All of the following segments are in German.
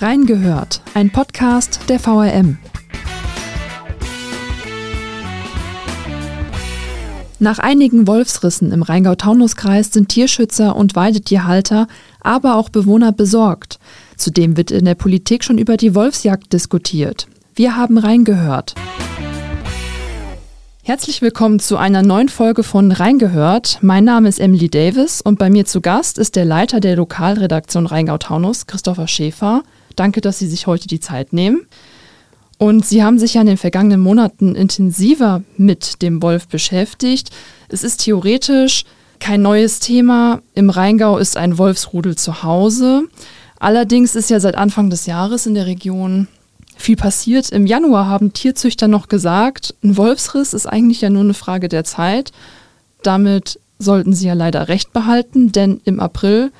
Reingehört, ein Podcast der VRM. Nach einigen Wolfsrissen im Rheingau-Taunus-Kreis sind Tierschützer und Weidetierhalter, aber auch Bewohner besorgt. Zudem wird in der Politik schon über die Wolfsjagd diskutiert. Wir haben reingehört. Herzlich willkommen zu einer neuen Folge von Reingehört. Mein Name ist Emily Davis und bei mir zu Gast ist der Leiter der Lokalredaktion Rheingau-Taunus, Christopher Schäfer. Danke, dass Sie sich heute die Zeit nehmen. Und Sie haben sich ja in den vergangenen Monaten intensiver mit dem Wolf beschäftigt. Es ist theoretisch kein neues Thema. Im Rheingau ist ein Wolfsrudel zu Hause. Allerdings ist ja seit Anfang des Jahres in der Region viel passiert. Im Januar haben Tierzüchter noch gesagt, ein Wolfsriss ist eigentlich ja nur eine Frage der Zeit. Damit sollten sie ja leider recht behalten, denn im April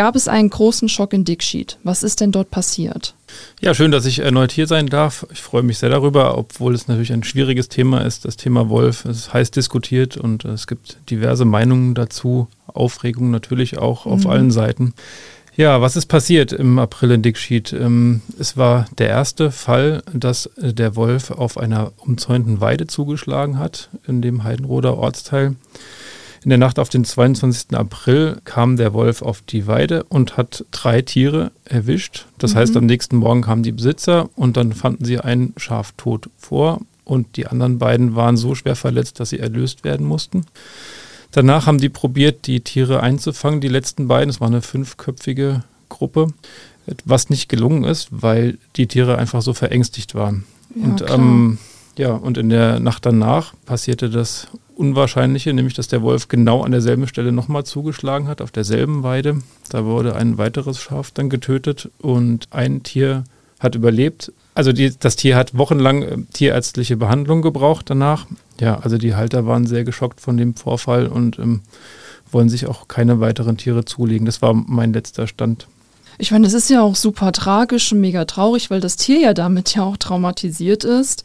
gab es einen großen Schock in Dickschied. Was ist denn dort passiert? Ja, schön, dass ich erneut hier sein darf. Ich freue mich sehr darüber, obwohl es natürlich ein schwieriges Thema ist. Das Thema Wolf ist heiß diskutiert und es gibt diverse Meinungen dazu. Aufregung natürlich auch auf mhm. allen Seiten. Ja, was ist passiert im April in Dickschied? Ähm, es war der erste Fall, dass der Wolf auf einer umzäunten Weide zugeschlagen hat, in dem Heidenroder Ortsteil. In der Nacht auf den 22. April kam der Wolf auf die Weide und hat drei Tiere erwischt. Das mhm. heißt, am nächsten Morgen kamen die Besitzer und dann fanden sie ein Schaf tot vor und die anderen beiden waren so schwer verletzt, dass sie erlöst werden mussten. Danach haben die probiert, die Tiere einzufangen, die letzten beiden. Es war eine fünfköpfige Gruppe, was nicht gelungen ist, weil die Tiere einfach so verängstigt waren. Ja, und, ähm, ja, und in der Nacht danach passierte das Unwahrscheinliche, nämlich dass der Wolf genau an derselben Stelle nochmal zugeschlagen hat, auf derselben Weide. Da wurde ein weiteres Schaf dann getötet und ein Tier hat überlebt. Also die, das Tier hat wochenlang äh, tierärztliche Behandlung gebraucht danach. Ja, also die Halter waren sehr geschockt von dem Vorfall und ähm, wollen sich auch keine weiteren Tiere zulegen. Das war mein letzter Stand. Ich meine, das ist ja auch super tragisch und mega traurig, weil das Tier ja damit ja auch traumatisiert ist.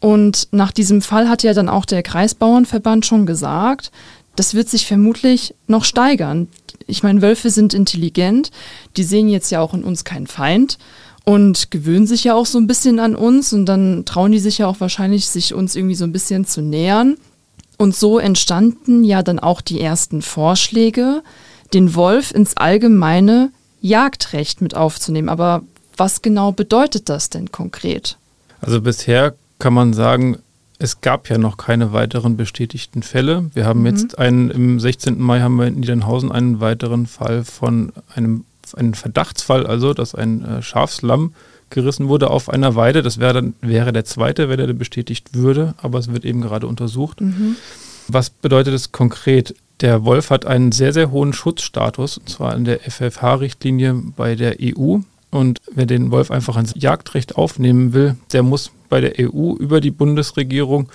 Und nach diesem Fall hat ja dann auch der Kreisbauernverband schon gesagt, das wird sich vermutlich noch steigern. Ich meine, Wölfe sind intelligent, die sehen jetzt ja auch in uns keinen Feind und gewöhnen sich ja auch so ein bisschen an uns und dann trauen die sich ja auch wahrscheinlich, sich uns irgendwie so ein bisschen zu nähern. Und so entstanden ja dann auch die ersten Vorschläge, den Wolf ins allgemeine Jagdrecht mit aufzunehmen. Aber was genau bedeutet das denn konkret? Also bisher kann man sagen, es gab ja noch keine weiteren bestätigten Fälle. Wir haben mhm. jetzt einen, im 16. Mai haben wir in Niedernhausen einen weiteren Fall von einem einen Verdachtsfall, also dass ein äh, Schafslamm gerissen wurde auf einer Weide. Das wäre dann wäre der zweite, wenn er bestätigt würde, aber es wird eben gerade untersucht. Mhm. Was bedeutet es konkret? Der Wolf hat einen sehr, sehr hohen Schutzstatus, und zwar in der FFH-Richtlinie bei der EU. Und wer den Wolf einfach ans Jagdrecht aufnehmen will, der muss bei der EU über die Bundesregierung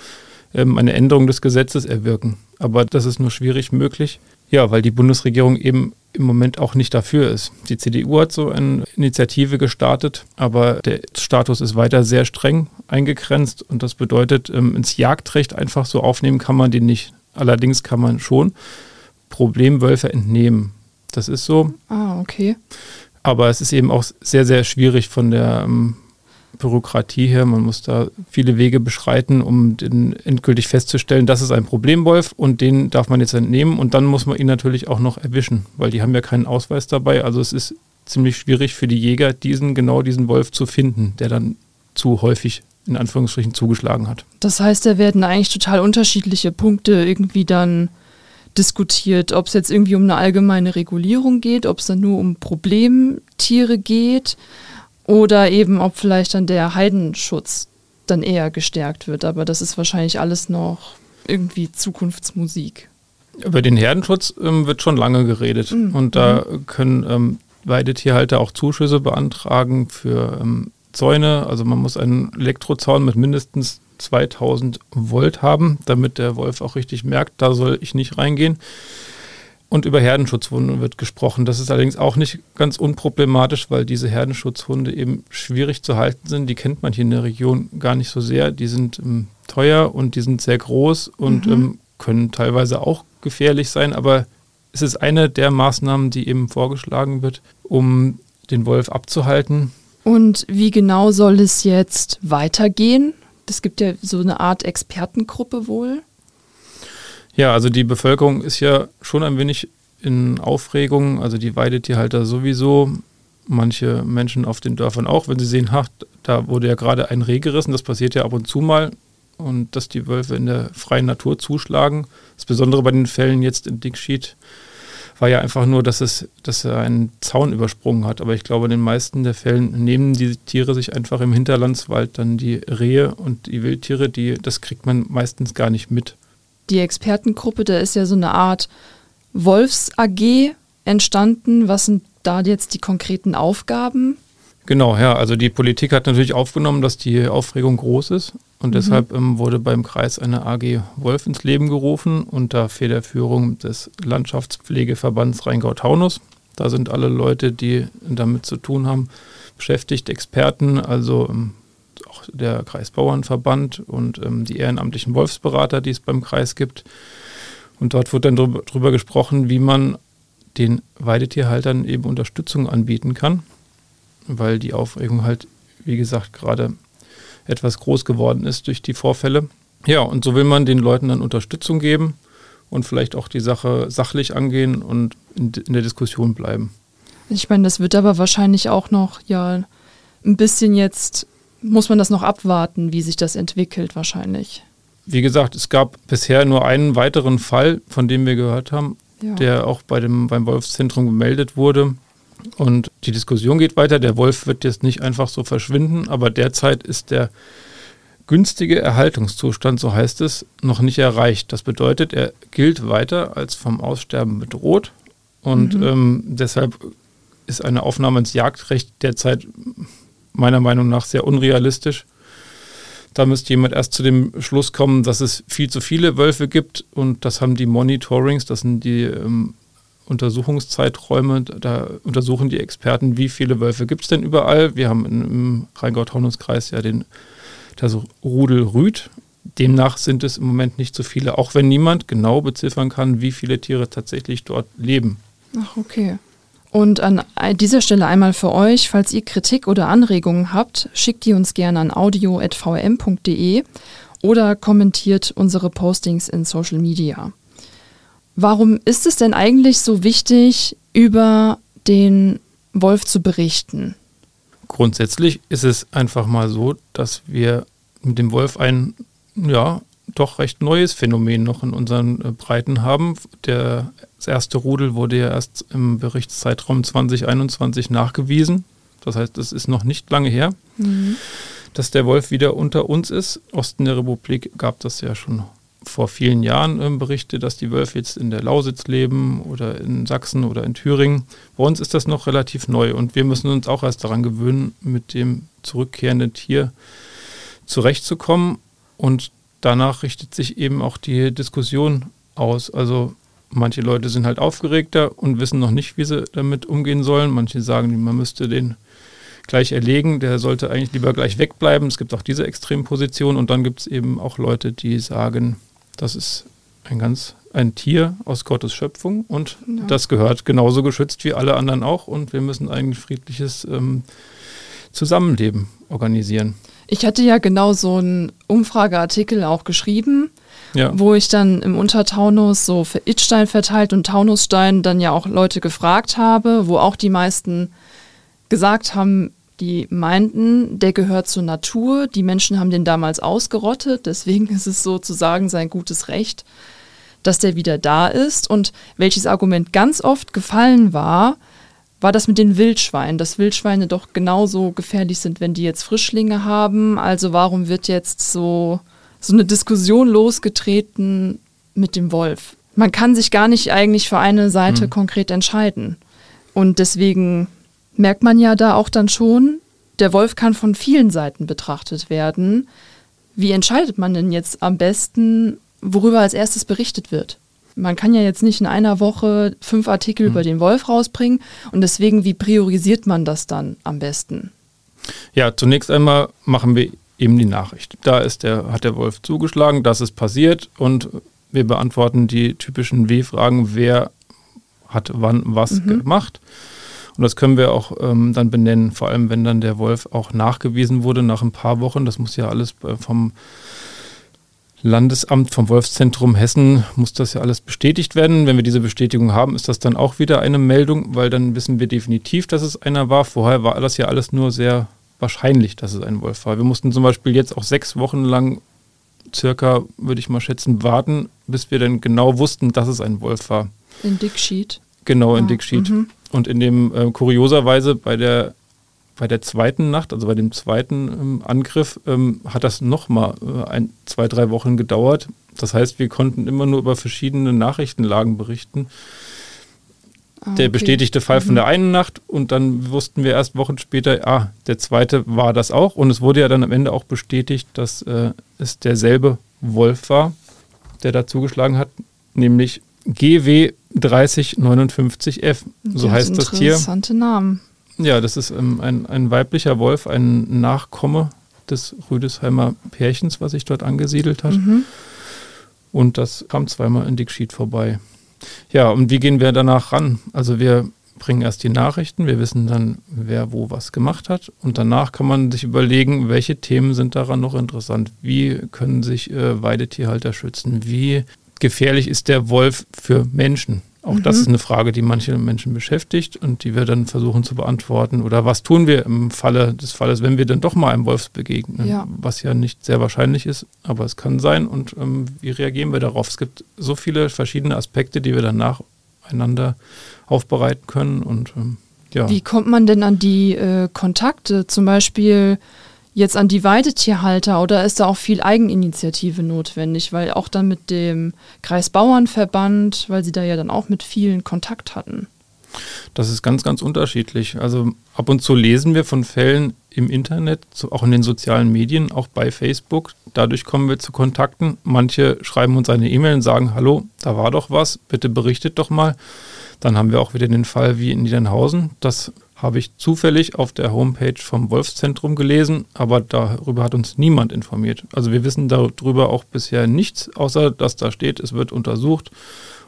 ähm, eine Änderung des Gesetzes erwirken. Aber das ist nur schwierig möglich, ja, weil die Bundesregierung eben im Moment auch nicht dafür ist. Die CDU hat so eine Initiative gestartet, aber der Status ist weiter sehr streng eingegrenzt und das bedeutet, ähm, ins Jagdrecht einfach so aufnehmen kann man den nicht. Allerdings kann man schon Problemwölfe entnehmen. Das ist so. Ah, okay. Aber es ist eben auch sehr, sehr schwierig von der ähm, Bürokratie her. Man muss da viele Wege beschreiten, um den endgültig festzustellen, das ist ein Problemwolf und den darf man jetzt entnehmen und dann muss man ihn natürlich auch noch erwischen, weil die haben ja keinen Ausweis dabei. Also es ist ziemlich schwierig für die Jäger, diesen genau diesen Wolf zu finden, der dann zu häufig in Anführungsstrichen zugeschlagen hat. Das heißt, da werden eigentlich total unterschiedliche Punkte irgendwie dann diskutiert, ob es jetzt irgendwie um eine allgemeine Regulierung geht, ob es dann nur um Problemtiere geht oder eben, ob vielleicht dann der Heidenschutz dann eher gestärkt wird. Aber das ist wahrscheinlich alles noch irgendwie Zukunftsmusik. Über den Herdenschutz ähm, wird schon lange geredet. Mhm. Und da mhm. können ähm, Weidetierhalter auch Zuschüsse beantragen für ähm, Zäune. Also man muss einen Elektrozaun mit mindestens 2000 Volt haben, damit der Wolf auch richtig merkt, da soll ich nicht reingehen. Und über Herdenschutzhunde wird gesprochen. Das ist allerdings auch nicht ganz unproblematisch, weil diese Herdenschutzhunde eben schwierig zu halten sind. Die kennt man hier in der Region gar nicht so sehr. Die sind ähm, teuer und die sind sehr groß und mhm. ähm, können teilweise auch gefährlich sein. Aber es ist eine der Maßnahmen, die eben vorgeschlagen wird, um den Wolf abzuhalten. Und wie genau soll es jetzt weitergehen? Es gibt ja so eine Art Expertengruppe wohl. Ja, also die Bevölkerung ist ja schon ein wenig in Aufregung. Also die Weidetierhalter sowieso, manche Menschen auf den Dörfern auch, wenn sie sehen, ha, da wurde ja gerade ein Reh gerissen, das passiert ja ab und zu mal. Und dass die Wölfe in der freien Natur zuschlagen. Das Besondere bei den Fällen jetzt in Dickschied war ja einfach nur, dass, es, dass er einen Zaun übersprungen hat. Aber ich glaube, in den meisten der Fällen nehmen die Tiere sich einfach im Hinterlandswald dann die Rehe und die Wildtiere, die, das kriegt man meistens gar nicht mit. Die Expertengruppe, da ist ja so eine Art Wolfs-AG entstanden. Was sind da jetzt die konkreten Aufgaben? Genau, ja. Also die Politik hat natürlich aufgenommen, dass die Aufregung groß ist. Und mhm. deshalb ähm, wurde beim Kreis eine AG Wolf ins Leben gerufen unter Federführung des Landschaftspflegeverbands Rheingau-Taunus. Da sind alle Leute, die damit zu tun haben, beschäftigt, Experten, also ähm, auch der Kreisbauernverband und ähm, die ehrenamtlichen Wolfsberater, die es beim Kreis gibt. Und dort wird dann darüber gesprochen, wie man den Weidetierhaltern eben Unterstützung anbieten kann weil die Aufregung halt, wie gesagt, gerade etwas groß geworden ist durch die Vorfälle. Ja, und so will man den Leuten dann Unterstützung geben und vielleicht auch die Sache sachlich angehen und in, in der Diskussion bleiben. Ich meine, das wird aber wahrscheinlich auch noch ja ein bisschen jetzt, muss man das noch abwarten, wie sich das entwickelt wahrscheinlich. Wie gesagt, es gab bisher nur einen weiteren Fall, von dem wir gehört haben, ja. der auch bei dem, beim Wolfszentrum gemeldet wurde. Und die Diskussion geht weiter. Der Wolf wird jetzt nicht einfach so verschwinden, aber derzeit ist der günstige Erhaltungszustand, so heißt es, noch nicht erreicht. Das bedeutet, er gilt weiter als vom Aussterben bedroht und mhm. ähm, deshalb ist eine Aufnahme ins Jagdrecht derzeit meiner Meinung nach sehr unrealistisch. Da müsste jemand erst zu dem Schluss kommen, dass es viel zu viele Wölfe gibt und das haben die Monitorings, das sind die ähm, Untersuchungszeiträume. Da untersuchen die Experten, wie viele Wölfe gibt es denn überall. Wir haben im Rheingau-Taunus-Kreis ja den, das Rudel Rüd. Demnach sind es im Moment nicht so viele, auch wenn niemand genau beziffern kann, wie viele Tiere tatsächlich dort leben. Ach, okay. Und an dieser Stelle einmal für euch, falls ihr Kritik oder Anregungen habt, schickt die uns gerne an audio.vm.de oder kommentiert unsere Postings in Social Media. Warum ist es denn eigentlich so wichtig, über den Wolf zu berichten? Grundsätzlich ist es einfach mal so, dass wir mit dem Wolf ein, ja, doch recht neues Phänomen noch in unseren äh, Breiten haben. Der, das erste Rudel wurde ja erst im Berichtszeitraum 2021 nachgewiesen. Das heißt, es ist noch nicht lange her, mhm. dass der Wolf wieder unter uns ist. Osten der Republik gab das ja schon vor vielen Jahren äh, Berichte, dass die Wölfe jetzt in der Lausitz leben oder in Sachsen oder in Thüringen. Bei uns ist das noch relativ neu und wir müssen uns auch erst daran gewöhnen, mit dem zurückkehrenden Tier zurechtzukommen. Und danach richtet sich eben auch die Diskussion aus. Also manche Leute sind halt aufgeregter und wissen noch nicht, wie sie damit umgehen sollen. Manche sagen, man müsste den gleich erlegen, der sollte eigentlich lieber gleich wegbleiben. Es gibt auch diese Extremposition und dann gibt es eben auch Leute, die sagen, das ist ein ganz ein Tier aus Gottes Schöpfung und ja. das gehört genauso geschützt wie alle anderen auch und wir müssen ein friedliches ähm, Zusammenleben organisieren. Ich hatte ja genau so einen Umfrageartikel auch geschrieben, ja. wo ich dann im Untertaunus so für Itstein verteilt und Taunusstein dann ja auch Leute gefragt habe, wo auch die meisten gesagt haben, die meinten, der gehört zur Natur, die Menschen haben den damals ausgerottet, deswegen ist es sozusagen sein gutes Recht, dass der wieder da ist. Und welches Argument ganz oft gefallen war, war das mit den Wildschweinen, dass Wildschweine doch genauso gefährlich sind, wenn die jetzt Frischlinge haben. Also warum wird jetzt so, so eine Diskussion losgetreten mit dem Wolf? Man kann sich gar nicht eigentlich für eine Seite mhm. konkret entscheiden. Und deswegen merkt man ja da auch dann schon, der Wolf kann von vielen Seiten betrachtet werden. Wie entscheidet man denn jetzt am besten, worüber als erstes berichtet wird? Man kann ja jetzt nicht in einer Woche fünf Artikel mhm. über den Wolf rausbringen und deswegen, wie priorisiert man das dann am besten? Ja, zunächst einmal machen wir eben die Nachricht. Da ist der, hat der Wolf zugeschlagen, das ist passiert und wir beantworten die typischen W-Fragen, wer hat wann was mhm. gemacht. Und das können wir auch ähm, dann benennen, vor allem wenn dann der Wolf auch nachgewiesen wurde nach ein paar Wochen. Das muss ja alles äh, vom Landesamt, vom Wolfszentrum Hessen, muss das ja alles bestätigt werden. Wenn wir diese Bestätigung haben, ist das dann auch wieder eine Meldung, weil dann wissen wir definitiv, dass es einer war. Vorher war das ja alles nur sehr wahrscheinlich, dass es ein Wolf war. Wir mussten zum Beispiel jetzt auch sechs Wochen lang circa, würde ich mal schätzen, warten, bis wir dann genau wussten, dass es ein Wolf war. In Dicksheet. Genau, in ah, Dicksheet. Mhm. Und in dem, äh, kurioserweise bei der, bei der zweiten Nacht, also bei dem zweiten ähm, Angriff, ähm, hat das nochmal äh, ein, zwei, drei Wochen gedauert. Das heißt, wir konnten immer nur über verschiedene Nachrichtenlagen berichten. Ah, der bestätigte Fall mhm. von der einen Nacht und dann wussten wir erst Wochen später, ah, der zweite war das auch. Und es wurde ja dann am Ende auch bestätigt, dass äh, es derselbe Wolf war, der da zugeschlagen hat, nämlich GW 3059F. So heißt das Tier. Interessante Namen. Ja, das ist ähm, ein, ein weiblicher Wolf, ein Nachkomme des Rüdesheimer Pärchens, was sich dort angesiedelt hat. Mhm. Und das kam zweimal in Dickschied vorbei. Ja, und wie gehen wir danach ran? Also wir bringen erst die Nachrichten, wir wissen dann, wer wo was gemacht hat und danach kann man sich überlegen, welche Themen sind daran noch interessant, wie können sich äh, Weidetierhalter schützen, wie gefährlich ist der Wolf für Menschen. Auch mhm. das ist eine Frage, die manche Menschen beschäftigt und die wir dann versuchen zu beantworten. Oder was tun wir im Falle des Falles, wenn wir dann doch mal einem Wolf begegnen? Ja. Was ja nicht sehr wahrscheinlich ist, aber es kann sein. Und ähm, wie reagieren wir darauf? Es gibt so viele verschiedene Aspekte, die wir dann nacheinander aufbereiten können. Und ähm, ja. Wie kommt man denn an die äh, Kontakte? Zum Beispiel jetzt an die Weidetierhalter oder ist da auch viel Eigeninitiative notwendig? Weil auch dann mit dem Kreisbauernverband, weil sie da ja dann auch mit vielen Kontakt hatten. Das ist ganz, ganz unterschiedlich. Also ab und zu lesen wir von Fällen im Internet, auch in den sozialen Medien, auch bei Facebook. Dadurch kommen wir zu Kontakten. Manche schreiben uns eine E-Mail und sagen, hallo, da war doch was, bitte berichtet doch mal. Dann haben wir auch wieder den Fall wie in Niedernhausen, dass habe ich zufällig auf der Homepage vom Wolfszentrum gelesen, aber darüber hat uns niemand informiert. Also wir wissen darüber auch bisher nichts, außer dass da steht, es wird untersucht,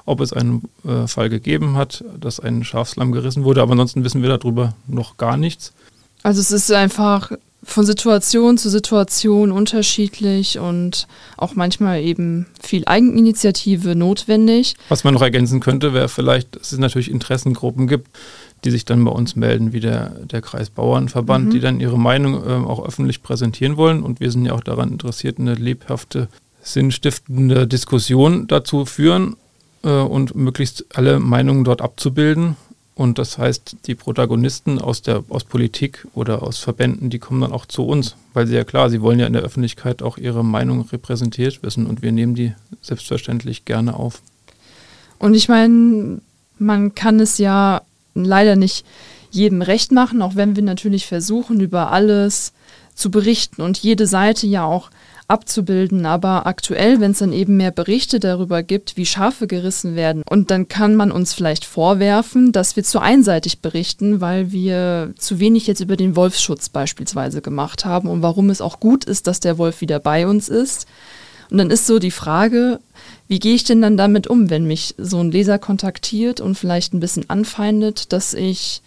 ob es einen äh, Fall gegeben hat, dass ein Schafslamm gerissen wurde, aber ansonsten wissen wir darüber noch gar nichts. Also es ist einfach von Situation zu Situation unterschiedlich und auch manchmal eben viel Eigeninitiative notwendig. Was man noch ergänzen könnte, wäre vielleicht, dass es natürlich Interessengruppen gibt, die sich dann bei uns melden, wie der, der Kreisbauernverband, mhm. die dann ihre Meinung äh, auch öffentlich präsentieren wollen. Und wir sind ja auch daran interessiert, eine lebhafte, sinnstiftende Diskussion dazu führen äh, und möglichst alle Meinungen dort abzubilden. Und das heißt, die Protagonisten aus der aus Politik oder aus Verbänden, die kommen dann auch zu uns, weil sie ja klar, sie wollen ja in der Öffentlichkeit auch ihre Meinung repräsentiert wissen und wir nehmen die selbstverständlich gerne auf. Und ich meine, man kann es ja leider nicht jedem recht machen, auch wenn wir natürlich versuchen, über alles zu berichten und jede Seite ja auch abzubilden. Aber aktuell, wenn es dann eben mehr Berichte darüber gibt, wie Schafe gerissen werden, und dann kann man uns vielleicht vorwerfen, dass wir zu einseitig berichten, weil wir zu wenig jetzt über den Wolfsschutz beispielsweise gemacht haben und warum es auch gut ist, dass der Wolf wieder bei uns ist. Und dann ist so die Frage, wie gehe ich denn dann damit um, wenn mich so ein Leser kontaktiert und vielleicht ein bisschen anfeindet, dass ich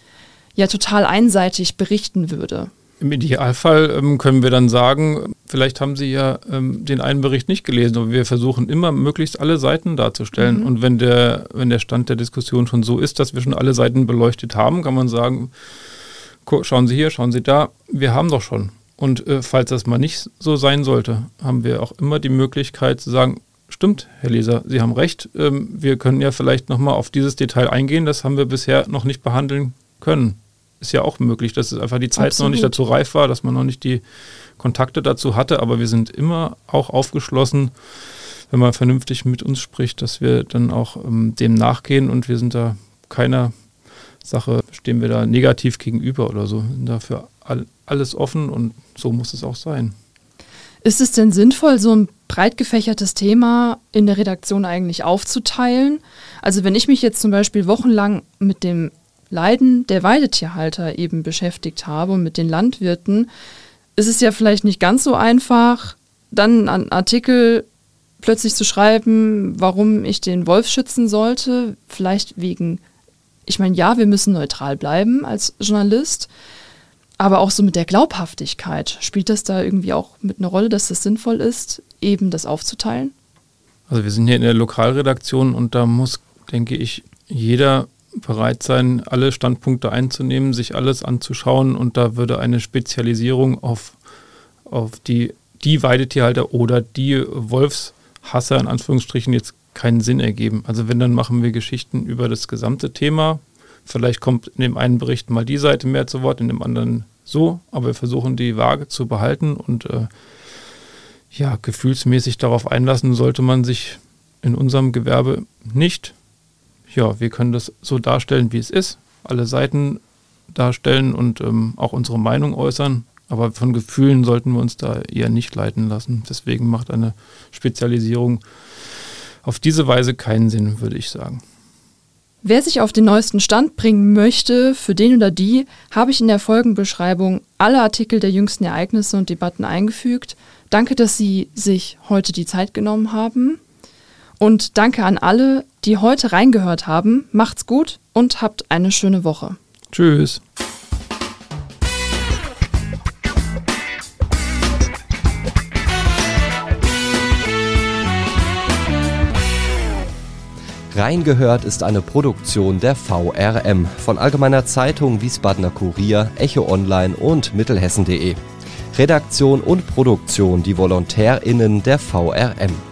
ja total einseitig berichten würde? Im Idealfall ähm, können wir dann sagen, vielleicht haben Sie ja ähm, den einen Bericht nicht gelesen, aber wir versuchen immer möglichst alle Seiten darzustellen. Mhm. Und wenn der, wenn der Stand der Diskussion schon so ist, dass wir schon alle Seiten beleuchtet haben, kann man sagen, schauen Sie hier, schauen Sie da, wir haben doch schon. Und äh, falls das mal nicht so sein sollte, haben wir auch immer die Möglichkeit zu sagen, stimmt, Herr Leser, Sie haben recht, ähm, wir können ja vielleicht nochmal auf dieses Detail eingehen, das haben wir bisher noch nicht behandeln können. Ist ja auch möglich, dass es einfach die Zeit Absolut. noch nicht dazu reif war, dass man noch nicht die Kontakte dazu hatte, aber wir sind immer auch aufgeschlossen, wenn man vernünftig mit uns spricht, dass wir dann auch ähm, dem nachgehen und wir sind da keiner Sache, stehen wir da negativ gegenüber oder so, sind dafür all, alles offen und so muss es auch sein. Ist es denn sinnvoll, so ein breit gefächertes Thema in der Redaktion eigentlich aufzuteilen? Also wenn ich mich jetzt zum Beispiel wochenlang mit dem Leiden der Weidetierhalter eben beschäftigt habe und mit den Landwirten, ist es ja vielleicht nicht ganz so einfach, dann einen Artikel plötzlich zu schreiben, warum ich den Wolf schützen sollte, vielleicht wegen ich meine, ja, wir müssen neutral bleiben als Journalist, aber auch so mit der Glaubhaftigkeit. Spielt das da irgendwie auch mit einer Rolle, dass das sinnvoll ist, eben das aufzuteilen? Also wir sind hier in der Lokalredaktion und da muss, denke ich, jeder bereit sein, alle Standpunkte einzunehmen, sich alles anzuschauen und da würde eine Spezialisierung auf, auf die, die Weidetierhalter oder die Wolfshasser in Anführungsstrichen jetzt keinen Sinn ergeben. Also wenn, dann machen wir Geschichten über das gesamte Thema. Vielleicht kommt in dem einen Bericht mal die Seite mehr zu Wort, in dem anderen so, aber wir versuchen die Waage zu behalten und äh, ja, gefühlsmäßig darauf einlassen sollte man sich in unserem Gewerbe nicht. Ja, wir können das so darstellen, wie es ist, alle Seiten darstellen und ähm, auch unsere Meinung äußern, aber von Gefühlen sollten wir uns da eher nicht leiten lassen. Deswegen macht eine Spezialisierung auf diese Weise keinen Sinn, würde ich sagen. Wer sich auf den neuesten Stand bringen möchte, für den oder die, habe ich in der Folgenbeschreibung alle Artikel der jüngsten Ereignisse und Debatten eingefügt. Danke, dass Sie sich heute die Zeit genommen haben. Und danke an alle, die heute reingehört haben. Macht's gut und habt eine schöne Woche. Tschüss. Reingehört ist eine Produktion der VRM von Allgemeiner Zeitung, Wiesbadener Kurier, Echo Online und Mittelhessen.de. Redaktion und Produktion die VolontärInnen der VRM.